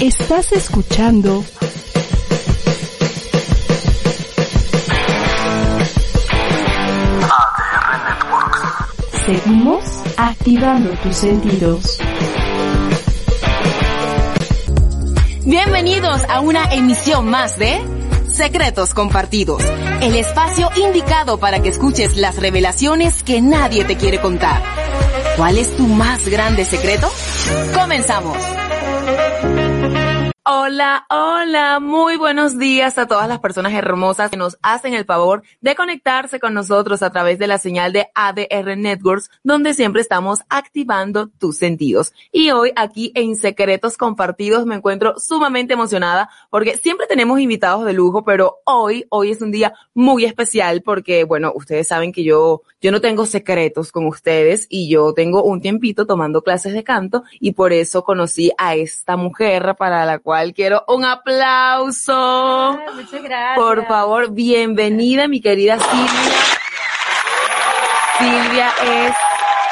Estás escuchando ADR Networks. Seguimos activando tus sentidos. Bienvenidos a una emisión más de Secretos Compartidos, el espacio indicado para que escuches las revelaciones que nadie te quiere contar. ¿Cuál es tu más grande secreto? Comenzamos. Hola, hola, muy buenos días a todas las personas hermosas que nos hacen el favor de conectarse con nosotros a través de la señal de ADR Networks, donde siempre estamos activando tus sentidos. Y hoy aquí en Secretos Compartidos me encuentro sumamente emocionada porque siempre tenemos invitados de lujo, pero hoy, hoy es un día muy especial porque, bueno, ustedes saben que yo, yo no tengo secretos con ustedes y yo tengo un tiempito tomando clases de canto y por eso conocí a esta mujer para la cual quiero un aplauso. Ay, muchas gracias. Por favor, bienvenida mi querida Silvia. Silvia es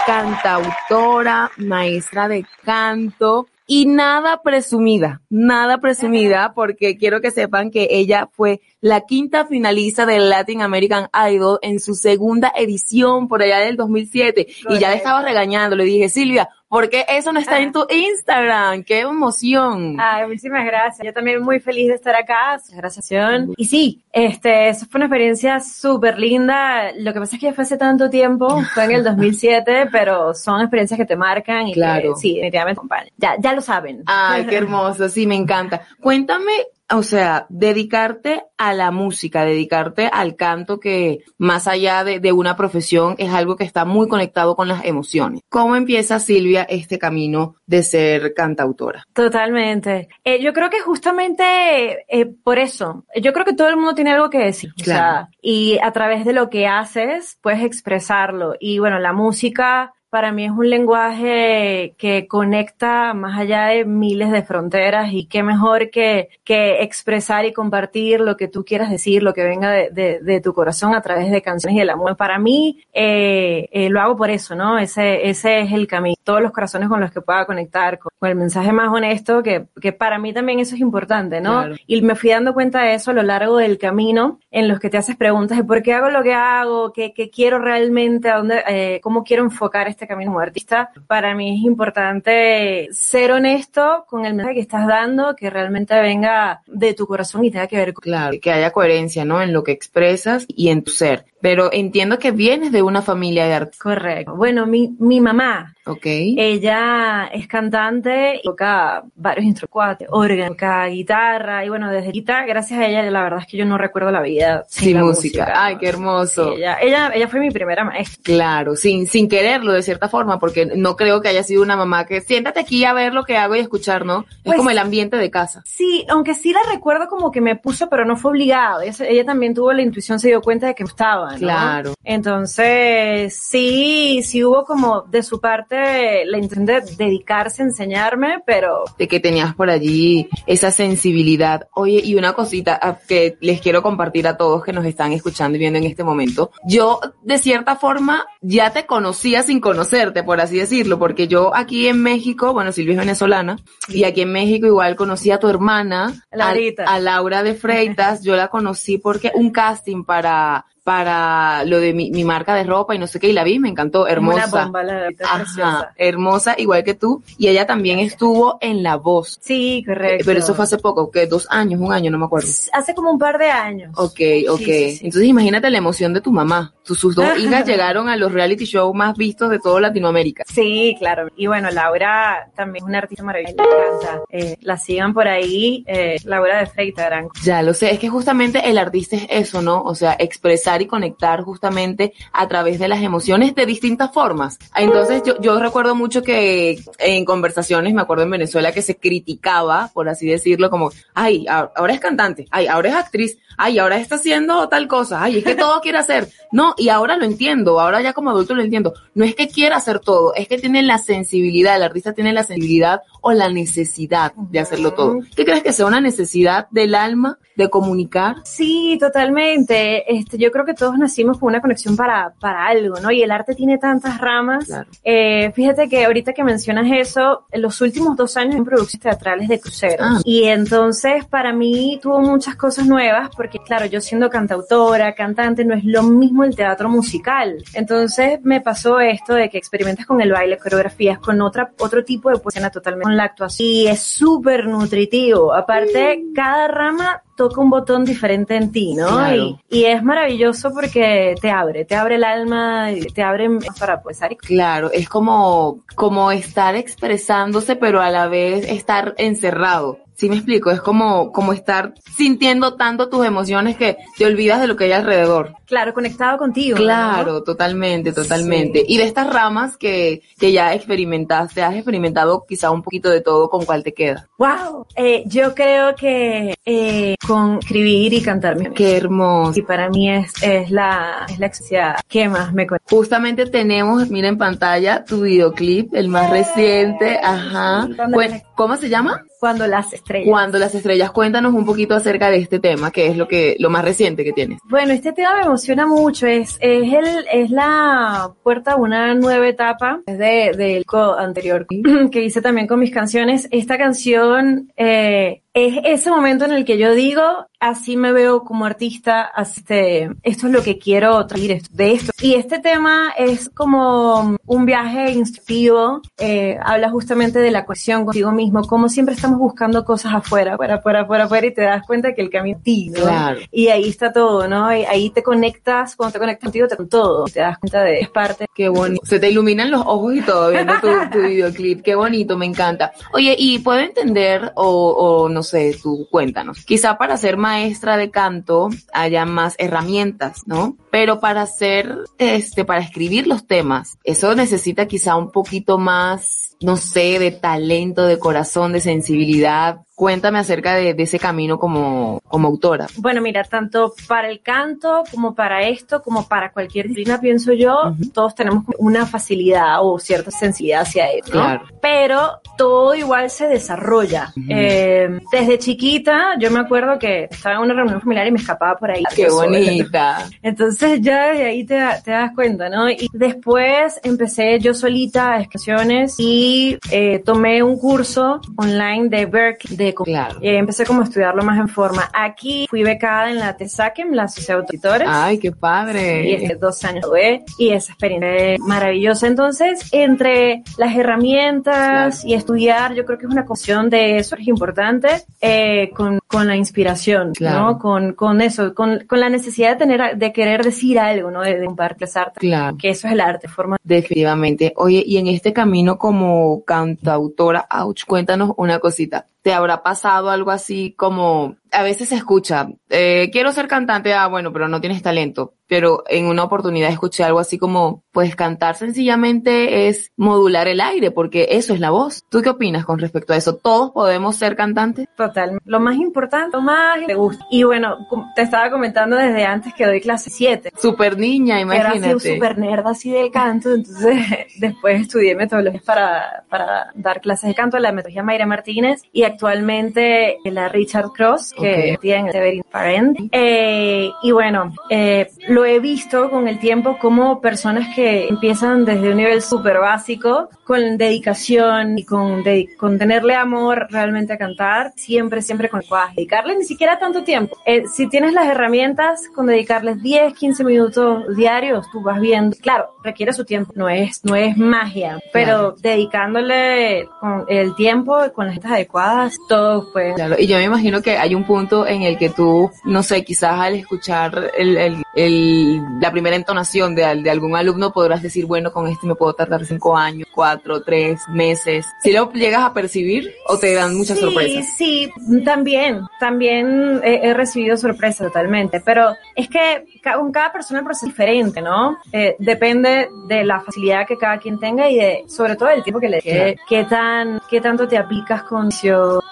cantautora, maestra de canto y nada presumida, nada presumida porque quiero que sepan que ella fue la quinta finalista del Latin American Idol en su segunda edición por allá del 2007 y ya le estaba regañando, le dije, Silvia, ¿por qué eso no está en tu Instagram? ¡Qué emoción! Ay, muchísimas gracias. Yo también muy feliz de estar acá. Gracias. Y sí, este, eso fue una experiencia súper linda. Lo que pasa es que ya fue hace tanto tiempo, fue en el 2007, pero son experiencias que te marcan y Claro. que sí, definitivamente acompañan. Ya, ya lo saben. Ay, qué hermoso, sí, me encanta. Cuéntame, o sea, dedicarte a la música, dedicarte al canto que más allá de, de una profesión es algo que está muy conectado con las emociones. ¿Cómo empieza Silvia este camino de ser cantautora? Totalmente. Eh, yo creo que justamente eh, por eso, yo creo que todo el mundo tiene algo que decir. o Claro. sea, y a través de lo que haces, puedes expresarlo. Y bueno, la música para mí es un lenguaje que conecta más allá de miles de fronteras y qué mejor que, que expresar y compartir lo que tú quieras decir, lo que venga de, de- de tu corazón a través de canciones y el amor. Para mí, eh, eh, lo hago por eso, ¿no? Ese, ese es el camino. Todos los corazones con los que pueda conectar, con, con el mensaje más honesto, que, que para mí también eso es importante, ¿no? Claro. Y me fui dando cuenta de eso a lo largo del camino, en los que te haces preguntas de por qué hago lo que hago, qué, qué quiero realmente, a dónde, eh, cómo quiero enfocar este camino como artista. Para mí es importante ser honesto con el mensaje que estás dando, que realmente venga de tu corazón y tenga que ver con Claro, que haya coherencia, ¿no? En lo que expresas y en tu ser. Pero entiendo que vienes de una familia de artistas, Correcto. Bueno, mi, mi mamá, ¿ok? ella es cantante y toca varios instrumentos, órgano, toca guitarra y bueno, desde guitarra, gracias a ella, la verdad es que yo no recuerdo la vida sin, Sin la música. Ay, qué hermoso. Sí, ella, ella, ella fue mi primera maestra. Claro, sin, sin quererlo de cierta forma, porque no creo que haya sido una mamá que siéntate aquí a ver lo que hago y escuchar, ¿no? Es Pues- como el ambiente de casa. Sí, aunque sí la recuerdo como que me puso, pero no fue obligado. Ella, ella también tuvo la intuición, se dio cuenta de que me gustaba, ¿no? Claro. Entonces, sí, sí hubo como de su parte la intención de dedicarse a enseñarme, pero de que tenías por allí esa sensibilidad. Oye, y una cosita ah, que les quiero compartir a todos que nos están escuchando y viendo en este momento. Yo, de cierta forma, ya te conocía sin conocerte, por así decirlo, porque yo aquí en México, bueno, Silvia es venezolana, y aquí en México igual conocí a tu hermana, a, a Laura de Freitas, yo la conocí porque un casting para para lo de mi, mi marca de ropa y no sé qué, y la vi, me encantó, hermosa. una bomba, la Ajá, hermosa, igual que tú, y ella también estuvo en La Voz. Sí, correcto. Pero eso fue hace poco, que dos años, un año, no me acuerdo. hace como un par de años. Ok, ok. Sí, sí, sí. Entonces imagínate la emoción de tu mamá. Sus, sus dos hijas llegaron a los reality shows más vistos de toda Latinoamérica. Sí, claro. Y bueno, Laura también es una artista maravillosa. Me encanta. Eh, la sigan por ahí, eh, Laura de Freitas, gran Ya lo sé, es que justamente el artista es eso, ¿no? O sea, expresar y conectar justamente a través de las emociones de distintas formas. Entonces yo, yo recuerdo mucho que en conversaciones, me acuerdo en Venezuela, que se criticaba, por así decirlo, como, ay, ahora es cantante, ay, ahora es actriz, ay, ahora está haciendo tal cosa, ay, es que todo quiere hacer. No, y ahora lo entiendo, ahora ya como adulto lo entiendo. No es que quiera hacer todo, es que tiene la sensibilidad, el artista tiene la sensibilidad o la necesidad de hacerlo todo. ¿Qué crees que sea una necesidad del alma de comunicar? Sí, totalmente. Este, yo creo que todos nacimos con una conexión para, para algo, ¿no? Y el arte tiene tantas ramas. Claro. Eh, fíjate que ahorita que mencionas eso, en los últimos dos años en producciones teatrales de cruceros. Ah. Y entonces para mí tuvo muchas cosas nuevas porque claro, yo siendo cantautora, cantante, no es lo mismo el teatro musical. Entonces me pasó esto de que experimentas con el baile, coreografías, con otra, otro tipo de poesía totalmente, con la actuación. Y es súper nutritivo. Aparte, cada rama toca un botón diferente en ti, ¿no? Claro. Y, y es maravilloso porque te abre, te abre el alma, y te abre para poesar y Claro, es como, como estar expresándose, pero a la vez estar encerrado. ¿Sí me explico? Es como, como estar sintiendo tanto tus emociones que te olvidas de lo que hay alrededor. claro, conectado contigo. ¿no? Claro, totalmente, totalmente. Y de estas ramas que, que ya experimentaste, has experimentado quizá un poquito de todo, ¿con cuál te queda? Wow. Eh, yo creo que eh, con escribir y cantar Qué hermoso. y para mí es, es la es la experiencia que más me conecta. Justamente tenemos, mira en pantalla, tu videoclip, el más reciente, ajá. Cuen- ¿Cómo se llama? Cuando las estrellas. Cuando las estrellas, cuéntanos un poquito acerca de este tema, que es lo que, lo más reciente que tienes. Bueno, este tema me emociona mucho. Es, es el, es la puerta a una nueva etapa es de, del anterior que hice también con mis canciones. Esta canción, eh, es ese momento en el que yo digo, así me veo como artista, así este, esto es lo que quiero traer de esto. Y este tema es como un viaje instructivo, eh, habla justamente de la cohesión contigo mismo, como siempre estamos buscando cosas afuera, afuera, afuera, afuera, afuera, y te das cuenta que el camino es ti, ¿no? Claro. Y ahí está todo, ¿no? Y ahí te conectas, cuando te conectas contigo, te con todo, te das cuenta de es parte. Qué bonito. Se te iluminan los ojos y todo viendo tu, tu videoclip. Qué bonito, me encanta. Oye, y puedo entender, o, o no sé, tú cuéntanos. Quizá para ser maestra de canto haya más herramientas, ¿no? Pero para hacer, este, para escribir los temas, eso necesita quizá un poquito más, no sé, de talento, de corazón, de sensibilidad. Cuéntame acerca de, de ese camino como, como autora. Bueno, mira, tanto para el canto como para esto, como para cualquier disciplina, pienso yo, Ujú. todos tenemos una facilidad o cierta sensibilidad hacia eso, ¿no? Claro. Pero todo igual se desarrolla. Ujú. Eh, desde chiquita, yo me acuerdo que estaba en una reunión familiar y me escapaba por ahí. Qué yo sola. bonita. Entonces ya de ahí te, te das cuenta, ¿no? Y después empecé yo solita a canciones y eh, tomé un curso online de Berkeley de Claro. eh, empecé como a estudiarlo más en forma. Aquí fui becada en la TESACEM, la Sociedad de Autoritores. Ay, qué Y padre. este, dos años tuve y esa experiencia es maravillosa. Entonces, entre las herramientas y estudiar, yo creo que es una cuestión de eso, es importante, eh, con, con la inspiración, Claro. ¿no? Con, con eso, con, con la necesidad de tener, de querer decir algo, ¿no? De, de compartir arte, Claro. que eso es el arte, forma. Definitivamente. Oye, y en este camino como cantautora, ouch, cuéntanos una cosita. ¿Te habrá pasado algo así como, a veces se escucha, eh, quiero ser cantante, ah, bueno, pero no tienes talento. Pero en una oportunidad escuché algo así como, pues cantar sencillamente es modular el aire, porque eso es la voz. ¿Tú qué opinas con respecto a eso? ¿Todos podemos ser cantantes? Total. Lo más importante, lo más te gusta. Y bueno, te estaba comentando desde antes que doy clase 7. Super niña, Era así imagínate. súper nerd así del canto, entonces después estudié metodologías para, para dar clases de canto, la metodología Mayra Martínez y actualmente la Richard Cross, que Ok. tiene Severin Parent. Eh, y bueno, eh, lo he visto con el tiempo como personas que empiezan desde un nivel súper básico, con dedicación y con, de- con tenerle amor realmente a cantar, siempre, siempre con puedas dedicarle ni siquiera tanto tiempo. Eh, si tienes las herramientas, con dedicarles 10, 15 minutos diarios, tú vas viendo, claro, requiere su tiempo, no es, no es magia, pero Claro. dedicándole con el tiempo, con las gestas adecuadas, todos pueden Claro, y yo me imagino que hay un punto en el que tú, no sé, quizás al escuchar el, el, el- la primera entonación de, de algún alumno podrás decir, bueno, con este me puedo tardar cinco años, cuatro, tres meses. Si lo llegas a percibir o te dan muchas sí, sorpresas. Sí, también, también he, he recibido sorpresas totalmente, pero es que con cada persona el proceso es diferente, ¿no? Eh, depende de la facilidad que cada quien tenga y de, sobre todo del tiempo que le qué, qué tan, qué tanto te aplicas con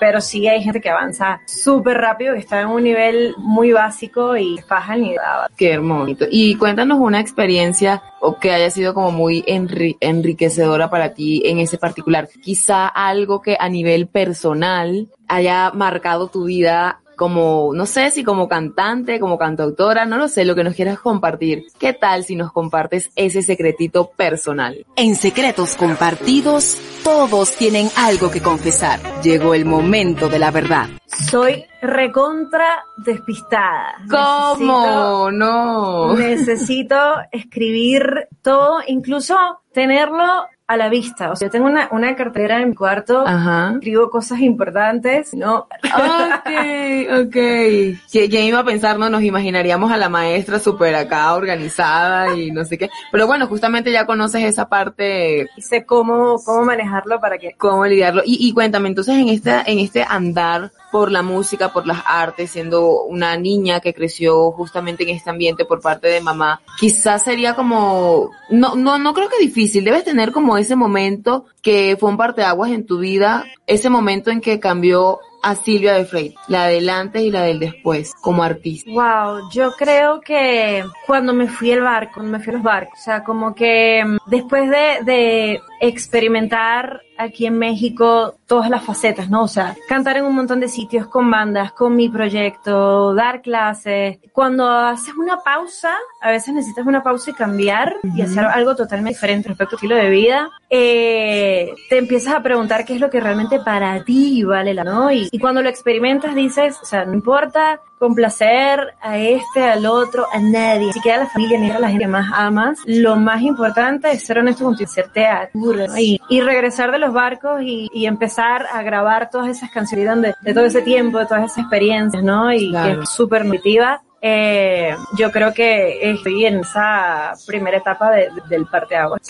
pero sí hay gente que avanza súper rápido, que está en un nivel muy básico y faja el nivel. Qué hermoso. Y cuéntanos una experiencia o que haya sido como muy enri- enriquecedora para ti en ese particular. Quizá algo que a nivel personal haya marcado tu vida como, no sé si como cantante, como cantautora, no lo sé, lo que nos quieras compartir. ¿Qué tal si nos compartes ese secretito personal? En secretos compartidos, todos tienen algo que confesar. Llegó el momento de la verdad. Soy recontra despistada. ¿Cómo? no. Necesito escribir todo, incluso tenerlo a la vista. O sea, yo tengo una, una cartera en mi cuarto, Ajá. escribo cosas importantes, ¿no? Ok, ok. ¿Qui- ¿Quién iba a pensar, no? Nos imaginaríamos a la maestra súper acá organizada y no sé qué. Pero bueno, justamente ya conoces esa parte, Y sé cómo, cómo manejarlo para que... cómo lidiarlo. Y, y cuéntame, entonces en este, en este andar por la música, por las artes, siendo una niña que creció justamente en este ambiente por parte de mamá, quizás sería como, no, no, no creo que difícil, debes tener como ese momento que fue un parteaguas en tu vida, ese momento en que cambió a Silvia de Frey, la del antes y la del después, como artista. Wow, yo creo que cuando me fui al barco, cuando me fui a los barcos, o sea, como que mm, después de, de experimentar aquí en México todas las facetas, ¿no? O sea, cantar en un montón de sitios con bandas, con mi proyecto, dar clases. Cuando haces una pausa, a veces necesitas una pausa y cambiar y hacer algo totalmente diferente respecto a tu estilo de vida, eh, te empiezas a preguntar qué es lo que realmente para ti vale la, ¿no? Y, y cuando lo experimentas dices, o sea, no importa complacer a este, al otro, a nadie, ni siquiera a la familia, ni a la gente que más amas. Lo más importante es ser honesto contigo, hacerte a ¿no? y, y regresar de los barcos y, y empezar a grabar todas esas canciones de, de todo ese tiempo, de todas esas experiencias, ¿no? Y Claro. que es súper nutritiva. Eh, yo creo que estoy en esa primera etapa de- de- del parteaguas.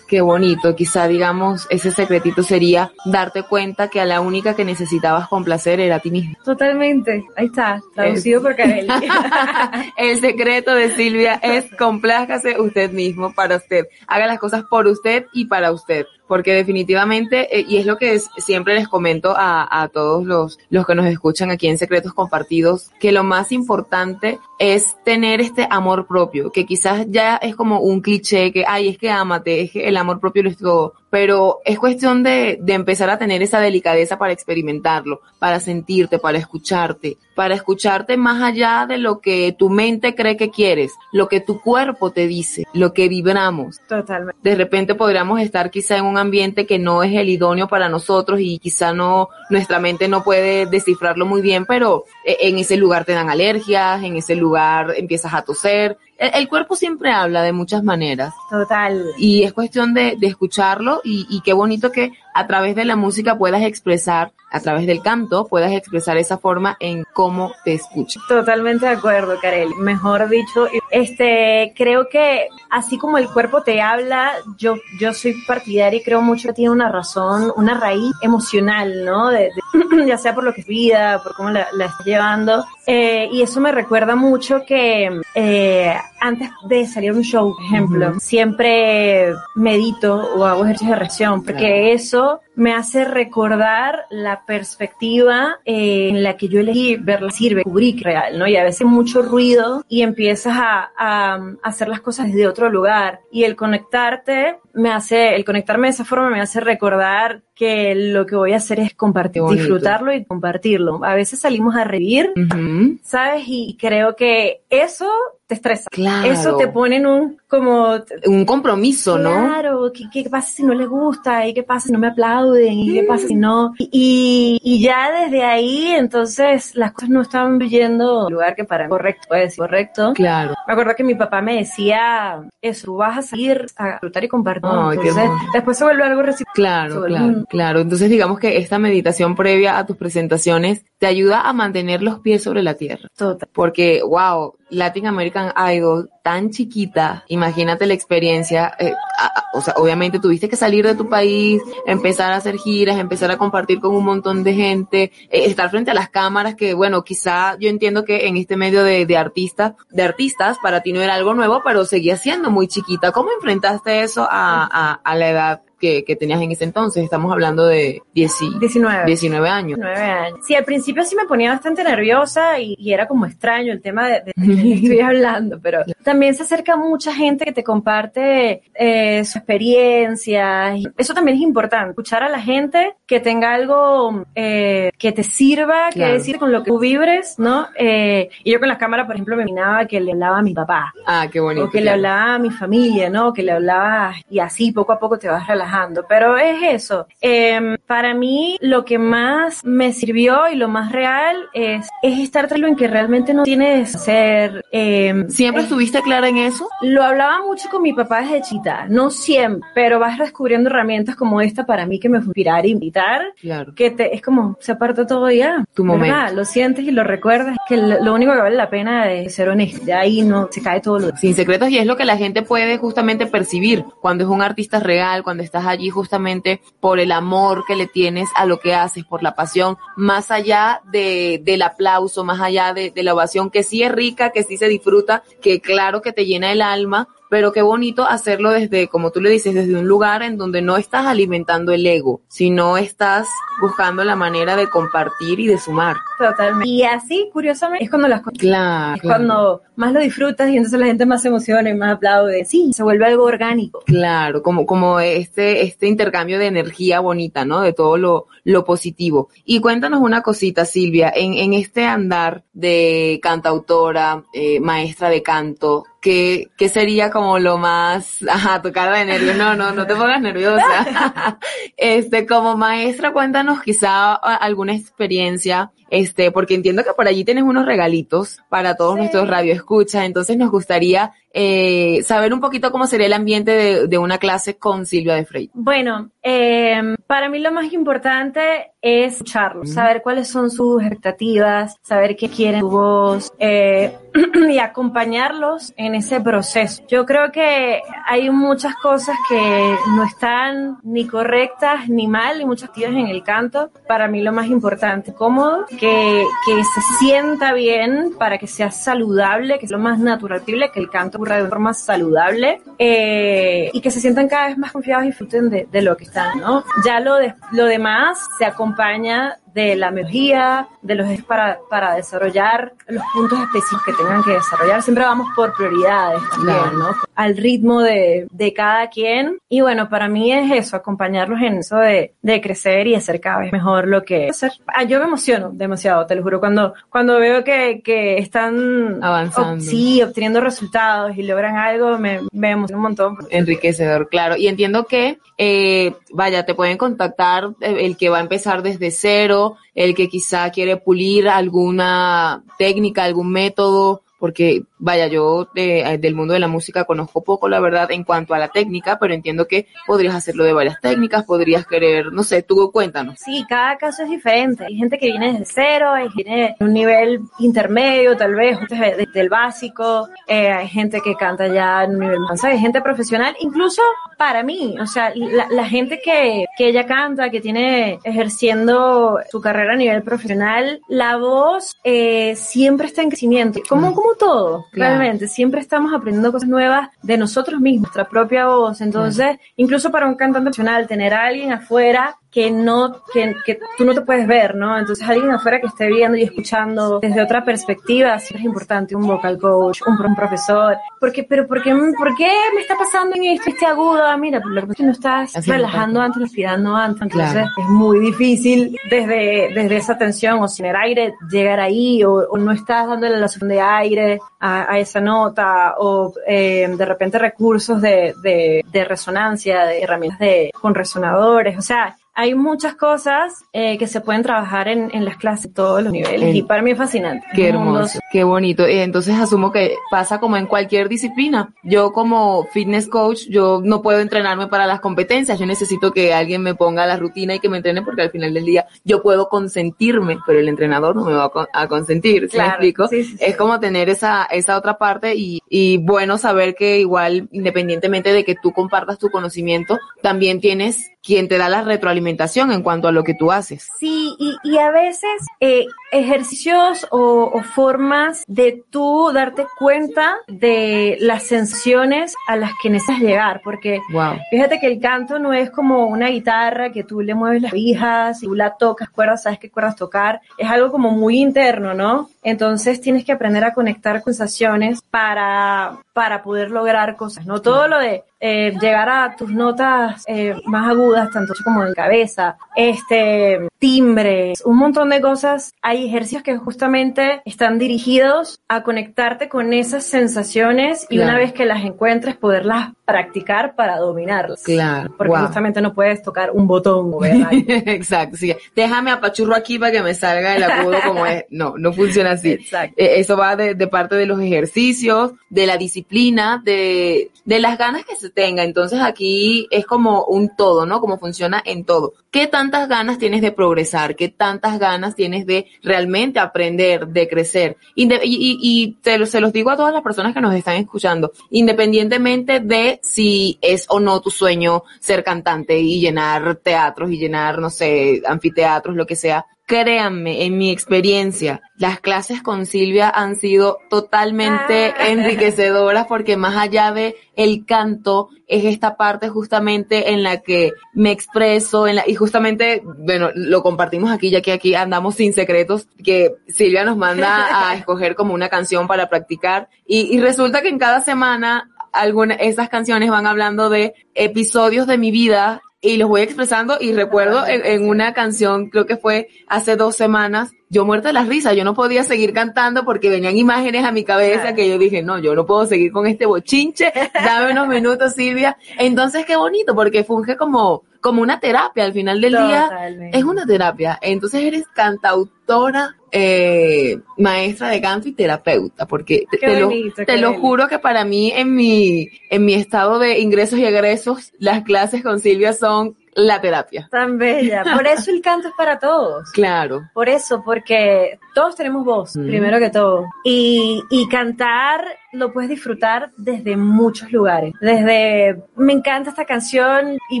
Qué bonito, quizá digamos ese secretito sería darte cuenta que a la única que necesitabas complacer era a ti mismo. Totalmente, ahí está, traducido por Kareli. El secreto de Silvia es complázcase usted mismo para usted. Haga las cosas por usted y para usted. Porque definitivamente, eh, y es lo que es- siempre les comento a, a todos los, los que nos escuchan aquí en Secretos Compartidos, que lo más importante es tener este amor propio, que quizás ya es como un cliché que, ay, es que ámate, es que el amor propio lo es todo. Pero es cuestión de, de empezar a tener esa delicadeza para experimentarlo, para sentirte, para escucharte, para escucharte más allá de lo que tu mente cree que quieres, lo que tu cuerpo te dice, lo que vibramos. Totalmente. De repente podríamos estar quizá en un ambiente que no es el idóneo para nosotros y quizá no, nuestra mente no puede descifrarlo muy bien, pero eh, en ese lugar te dan alergias, en ese lugar empiezas a toser. El, el cuerpo siempre habla de muchas maneras Total. y es cuestión de, de escucharlo y, y qué bonito que a través de la música puedas expresar, a través del canto, puedas expresar esa forma en cómo te escuchan. Totalmente de acuerdo, Kareli. Mejor dicho, este, creo que así como el cuerpo te habla, yo, yo soy partidaria y creo mucho que tiene una razón, una raíz emocional, ¿no? De, de- ya sea por lo que es vida, por cómo la, la estás llevando. Eh, y eso me recuerda mucho que eh, antes de salir a un show, por ejemplo, siempre medito o hago ejercicio de reacción, porque Claro. eso momento me hace recordar la perspectiva eh, en la que yo elegí verla sirve, cubrir real, ¿no? Y a veces mucho ruido y empiezas a, a, a hacer las cosas desde otro lugar. Y el conectarte me hace, el conectarme de esa forma me hace recordar que lo que voy a hacer es compartir, disfrutarlo y compartirlo. A veces salimos a revivir, Ujú. ¿sabes? Y creo que eso te estresa. Claro. Eso te pone en un como Un compromiso, ¿no? Claro, ¿qué, qué pasa si no les gusta? ¿Y qué pasa si no me aplauden? ¿Y qué pasa si no? Y, y ya desde ahí, entonces, las cosas no estaban yendo al lugar que para mí correcto, puede decir correcto. Claro. Me acuerdo que mi papá me decía, eso, vas a salir a disfrutar y compartir. Qué entonces, después se vuelve algo recíproco. Claro, claro, claro. Entonces digamos que esta meditación previa a tus presentaciones te ayuda a mantener los pies sobre la tierra. Total. Porque, wow, Latin American Idol, tan chiquita, imagínate la experiencia, eh, a- a- o sea, obviamente tuviste que salir de tu país, empezar a hacer giras, empezar a compartir con un montón de gente, eh, estar frente a las cámaras, que bueno, quizá yo entiendo que en este medio de, de artistas, de artistas, para ti no era algo nuevo, pero seguía siendo muy chiquita. ¿Cómo enfrentaste eso a, a, a la edad que, que tenías en ese entonces. Estamos hablando de 10 19. 19 años. 19 años. Sí, al principio sí me ponía bastante nerviosa y, y era como extraño el tema de, de, de que estoy hablando, pero también se acerca mucha gente que te comparte eh, su experiencia. Eso también es importante, escuchar a la gente que tenga algo eh, que te sirva, que Claro. decir con lo que tú vibres, ¿no? Eh, y yo con la cámara, por ejemplo, me imaginaba que le hablaba a mi papá. Ah, qué bonito. O que le claro. hablaba a mi familia, ¿no? Que le hablaba y así poco a poco te vas relajando. Pero es eso. Eh, para mí lo que más me sirvió y lo más real es, es estar tranquilo en que realmente no tienes que ser... eh, ¿Siempre estuviste clara en eso? lo hablaba mucho con mi papá desde chita, no siempre, pero vas descubriendo herramientas como esta para mí que me inspirar e invitar, Claro. que te, es como se aparta todo ya. Tu ¿verdad? momento. Lo sientes y lo recuerdas, que lo, lo único que vale la pena es ser honesto, de ahí no se cae todo lo. Sin secretos y es lo que la gente puede justamente percibir cuando es un artista real, cuando allí justamente por el amor que le tienes a lo que haces, por la pasión, más allá de, del aplauso, más allá de, de la ovación, que sí es rica, que sí se disfruta, que claro que te llena el alma, pero qué bonito hacerlo desde, como tú le dices, desde un lugar en donde no estás alimentando el ego, sino estás buscando la manera de compartir y de sumar. Totalmente. Y así, curiosamente, es cuando las cosas Claro. es cuando más lo disfrutas y entonces la gente más se emociona y más aplaude. Sí, se vuelve algo orgánico. Claro, como, como este, este intercambio de energía bonita, ¿no? De todo lo, lo positivo. Y cuéntanos una cosita, Silvia, en, en este andar de cantautora, eh, maestra de canto, ¿qué, ¿qué sería como lo más, ajá, tu cara de nervios? No, no, no te pongas nerviosa. este, como maestra, cuéntanos quizá alguna experiencia, este, porque entiendo que por allí tienes unos regalitos para todos nuestros radioescuchas, entonces nos gustaría eh, saber un poquito cómo sería el ambiente de, de una clase con Silvia de Frey. Bueno, eh, para mí lo más importante es escucharlos, saber cuáles son sus expectativas, saber qué quieren su voz eh, y acompañarlos en ese proceso. Yo creo que hay muchas cosas que no están ni correctas ni mal, ni muchas activas en el canto. Para mí lo más importante, cómodo, que, que se sienta bien para que sea saludable, que sea lo más natural posible, que el canto ocurra de forma saludable eh, y que se sientan cada vez más confiados y disfruten de, de lo que están, ¿no? Ya lo, de, lo demás se acompaña de la melodía, de los ejes para, para desarrollar los puntos específicos que tengan que desarrollar. Siempre vamos por prioridades también, Claro. ¿no? Al ritmo de, de cada quien. Y bueno, para mí es eso, acompañarlos en eso de, de crecer y hacer cada vez mejor lo que hacer. Ah, yo me emociono demasiado, te lo juro, cuando, cuando veo que, que están Avanzando. ob- sí, obteniendo resultados y logran algo, me, me emociona un montón. Enriquecedor, claro. Y entiendo que, eh, vaya, te pueden contactar eh, el que va a empezar desde cero, el que quizá quiere pulir alguna técnica, algún método, porque, vaya, yo de- del mundo de la música conozco poco, la verdad, en cuanto a la técnica, pero entiendo que podrías hacerlo de varias técnicas, podrías querer, no sé, tú cuéntanos. Sí, cada caso es diferente. Hay gente que viene desde cero, hay gente de un nivel intermedio, tal vez, desde, desde el básico, eh, hay gente que canta ya en un nivel más, hay gente profesional, incluso para mí, o sea, la, la gente que, que ella canta, que tiene ejerciendo su carrera a nivel profesional, la voz eh, siempre está en crecimiento, como, como todo, Claro. realmente, siempre estamos aprendiendo cosas nuevas de nosotros mismos, nuestra propia voz, entonces, incluso para un cantante nacional, tener a alguien afuera que no, que, que tú no te puedes ver, ¿no? Entonces alguien afuera que esté viendo y escuchando desde otra perspectiva siempre es importante, un vocal coach, un, un profesor, porque, pero ¿por qué, por qué me está pasando en esto, este agudo? Ah, mira, lo que no estás relajando antes, respirando antes, entonces Claro. es muy difícil desde, desde esa tensión o sin el aire llegar ahí o, o no estás dándole la suficiente de aire a, a esa nota o eh, de repente recursos de, de, de resonancia, de herramientas de, con resonadores, o sea, hay muchas cosas eh, que se pueden trabajar en, en las clases, todos los niveles, y para mí es fascinante. Qué hermoso, qué bonito. Eh, Entonces asumo que pasa como en cualquier disciplina. Yo como fitness coach, yo no puedo entrenarme para las competencias. Yo necesito que alguien me ponga la rutina y que me entrene porque al final del día yo puedo consentirme, pero el entrenador no me va a, con- a consentir. ¿Sí me explico? sí. Es como tener esa, esa otra parte y, y bueno saber que igual, independientemente de que tú compartas tu conocimiento, también tienes quien te da la retroalimentación en cuanto a lo que tú haces. Sí, y, y a veces eh, ejercicios o, o formas de tú darte cuenta de las sensaciones a las que necesitas llegar, porque Wow. fíjate que el canto no es como una guitarra que tú le mueves las hijas y tú la tocas cuerdas, sabes qué cuerdas tocar, es algo como muy interno, ¿no? Entonces tienes que aprender a conectar con sensaciones para, para poder lograr cosas, ¿no? Todo lo de eh, llegar a tus notas eh, más agudas, tanto como en cabeza, este, timbres, un montón de cosas. Hay ejercicios que justamente están dirigidos a conectarte con esas sensaciones y Claro. una vez que las encuentres poderlas practicar para dominarlas. Claro. Porque wow. justamente no puedes tocar un botón, ¿verdad? Exacto, sí. Déjame apachurro aquí para que me salga el agudo como es. No, no funciona así. Exacto. Eh, Eso va de, de parte de los ejercicios, de la disciplina, de, de las ganas que se tenga. Entonces aquí es como un todo, ¿no? Como funciona en todo. ¿Qué tantas ganas tienes de progresar? ¿Qué tantas ganas tienes de realmente aprender, de crecer? Y, y, y te se los digo a todas las personas que nos están escuchando, independientemente de si es o no tu sueño ser cantante y llenar teatros y llenar, no sé, anfiteatros, lo que sea. Créanme, en mi experiencia, las clases con Silvia han sido totalmente Ah. enriquecedoras porque más allá de el canto es esta parte justamente en la que me expreso en la, y justamente, bueno, lo compartimos aquí ya que aquí andamos sin secretos, que Silvia nos manda a escoger como una canción para practicar y, y resulta que en cada semana alguna, esas canciones van hablando de episodios de mi vida y los voy expresando y recuerdo en, en una canción, creo que fue hace dos semanas, yo muerta de la risa, yo no podía seguir cantando porque venían imágenes a mi cabeza que yo dije, no, yo no puedo seguir con este bochinche, dame unos minutos Silvia. Entonces qué bonito porque funge como, como una terapia al final del día. Totalmente. Es una terapia. Entonces eres cantautora, eh, maestra de canto y terapeuta, porque te, Qué te lo, te lo juro que para mí en mi, en mi estado de ingresos y egresos, las clases con Silvia son la terapia. Tan bella. Por eso el canto es para todos. Claro. Por eso, porque todos tenemos voz, Mm. primero que todo. Y, y cantar lo puedes disfrutar desde muchos lugares. Desde, me encanta esta canción y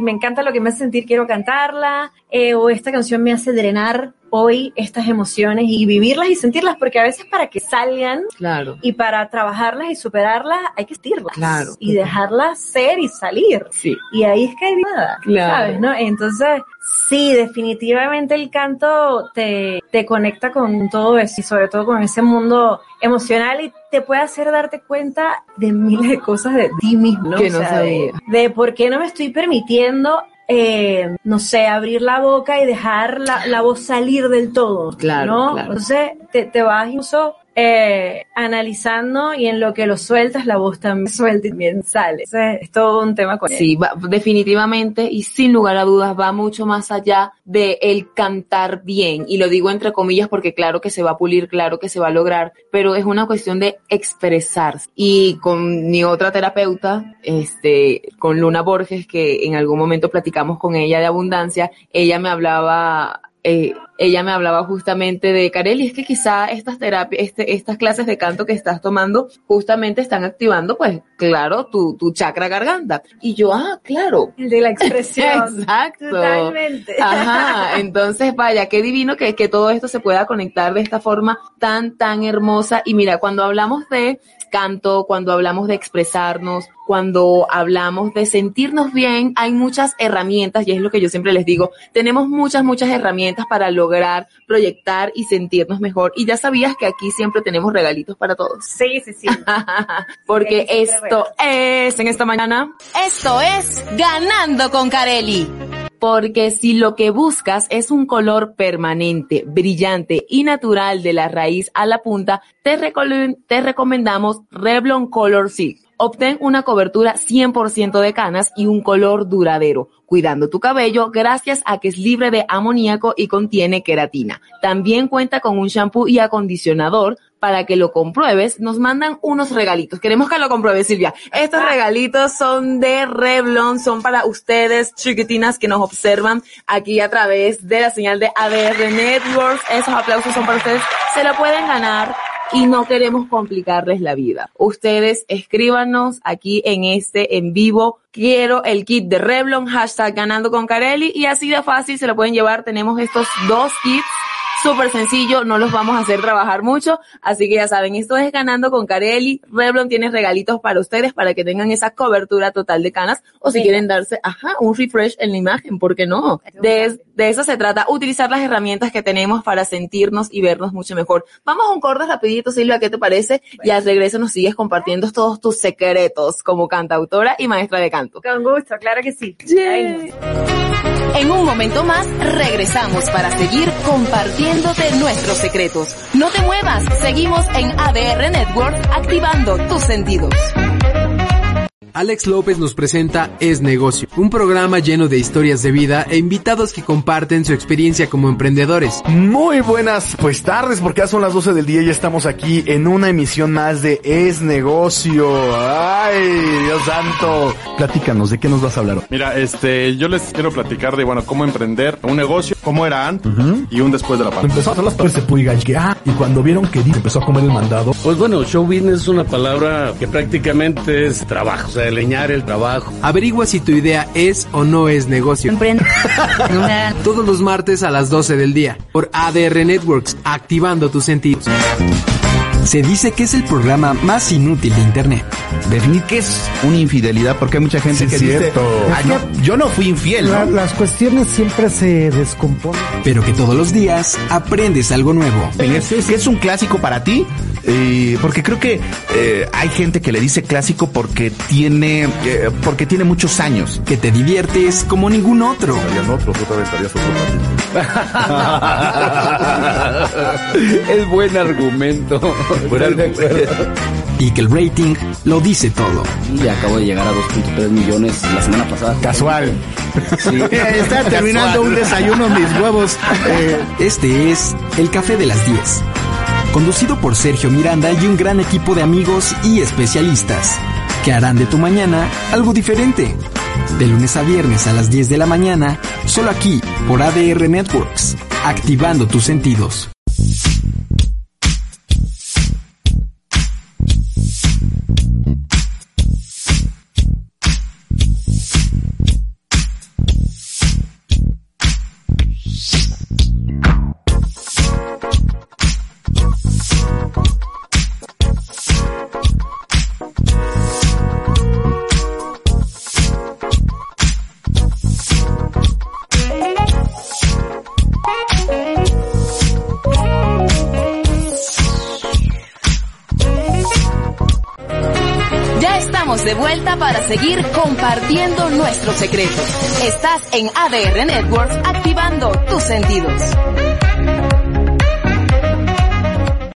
me encanta lo que me hace sentir, quiero cantarla. eh, o esta canción me hace drenar hoy estas emociones y vivirlas y sentirlas, porque a veces para que salgan Claro. y para trabajarlas y superarlas hay que sentirlas. Claro. Y dejarlas ser y salir. Sí. Y ahí es que hay nada, Claro. ¿sabes? ¿no? Entonces, sí, definitivamente el canto te, te conecta con todo eso y sobre todo con ese mundo emocional y te puede hacer darte cuenta de miles de cosas de ti mismo. Que no de- sabía. De, por qué no me estoy permitiendo, eh, no sé, abrir la boca y dejar la, la voz salir del todo. Claro, ¿no? claro. Entonces, te, te vas incluso eh, analizando y en lo que lo sueltas, la voz también suelta y también sale. Entonces, es todo un tema con él. Sí, va- definitivamente y sin lugar a dudas va mucho más allá de el cantar bien y lo digo entre comillas porque claro que se va a pulir, claro que se va a lograr, pero es una cuestión de expresarse. Y con mi otra terapeuta, este, con Luna Borges, que en algún momento platicamos con ella de abundancia, ella me hablaba eh, ella me hablaba justamente de Carely, es que quizá estas terapias, este, estas clases de canto que estás tomando justamente están activando, pues, claro, tu, tu chakra garganta. Y yo, ah, claro. El de la expresión. Exacto. Totalmente. Ajá, entonces vaya, qué divino que, que todo esto se pueda conectar de esta forma tan, tan hermosa. Y mira, cuando hablamos de canto, cuando hablamos de expresarnos, cuando hablamos de sentirnos bien, hay muchas herramientas y es lo que yo siempre les digo, tenemos muchas, muchas herramientas para lograr proyectar y sentirnos mejor. Y ya sabías que aquí siempre tenemos regalitos para todos. Sí, sí, sí. Porque Sí, esto es en esta mañana Esto es Ganando con Carelli. Porque si lo que buscas es un color permanente, brillante y natural de la raíz a la punta, te, te recomendamos Revlon Color Silk. Obtén una cobertura 100% de canas y un color duradero, cuidando tu cabello gracias a que es libre de amoníaco y contiene queratina. También cuenta con un shampoo y acondicionador para que lo compruebes, nos mandan unos regalitos. Queremos que lo compruebes, Silvia. Estos regalitos son de Revlon, son para ustedes, chiquitinas que nos observan aquí a través de la señal de ADR Networks. Esos aplausos son para ustedes. Se lo pueden ganar y no queremos complicarles la vida. Ustedes escríbanos aquí en este en vivo. Quiero el kit de Revlon, hashtag ganando con Carelli y así de fácil se lo pueden llevar. Tenemos estos dos kits súper sencillo, no los vamos a hacer trabajar mucho, así que ya saben, esto es ganando con Carelli, Revlon tiene regalitos para ustedes para que tengan esa cobertura total de canas o si quieren darse, ajá, un refresh en la imagen, ¿por qué no? De, de eso se trata, utilizar las herramientas que tenemos para sentirnos y vernos mucho mejor. Vamos a un corte rapidito, Silvia, ¿qué te parece? Y al regreso nos sigues compartiendo todos tus secretos como cantautora y maestra de canto. Con gusto, claro que sí. En un momento más regresamos para seguir compartiéndote nuestros secretos. No te muevas, seguimos en ADR Network activando tus sentidos. Alex López nos presenta Es Negocio, un programa lleno de historias de vida e invitados que comparten su experiencia como emprendedores. Muy buenas pues tardes porque ya son las 12 del día y ya estamos aquí en una emisión más de Es Negocio. Ay, Dios santo. Platícanos, ¿de qué nos vas a hablar? Mira, este, yo les quiero platicar de, bueno, cómo emprender un negocio, cómo era antes y un después de la pandemia. Empezó a hacer las ah, y cuando vieron que Di empezó a comer el mandado. Pues bueno, show business es una palabra que prácticamente es trabajo, o sea, leñar el trabajo. Averigua si tu idea es o no es negocio. Todos los martes a las 12 del día por ADR Networks, activando tus sentidos. Se dice que es el programa más inútil de Internet. Definir qué es una infidelidad, porque hay mucha gente Sí, que cierto. dice, "Ah, no, yo no fui infiel, La- ¿no? las cuestiones siempre se descomponen. Pero que todos los días aprendes algo nuevo. Es, es- un clásico para ti, Eh, porque creo que eh, hay gente que le dice clásico porque tiene, eh, porque tiene muchos años. Que te diviertes como ningún otro. es buen argumento. Y que el rating lo dice todo. Y acabo de llegar a 2.3 millones la semana pasada. Casual. Sí. Está terminando un desayuno mis huevos. Eh, Este es El Café de las 10. Conducido por Sergio Miranda y un gran equipo de amigos y especialistas que harán de tu mañana algo diferente. De lunes a viernes a las 10 de la mañana, solo aquí por ADR Networks, activando tus sentidos. Seguir compartiendo nuestros secretos. Estás en ADR Networks activando tus sentidos.